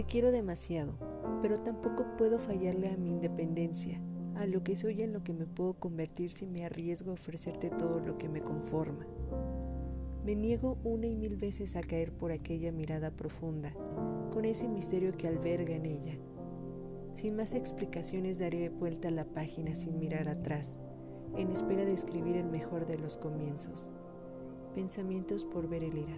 Te quiero demasiado, pero tampoco puedo fallarle a mi independencia, a lo que soy y en lo que me puedo convertir si me arriesgo a ofrecerte todo lo que me conforma. Me niego una y mil veces a caer por aquella mirada profunda, con ese misterio que alberga en ella. Sin más explicaciones daré vuelta a la página sin mirar atrás, en espera de escribir el mejor de los comienzos. Pensamientos por ver el ira.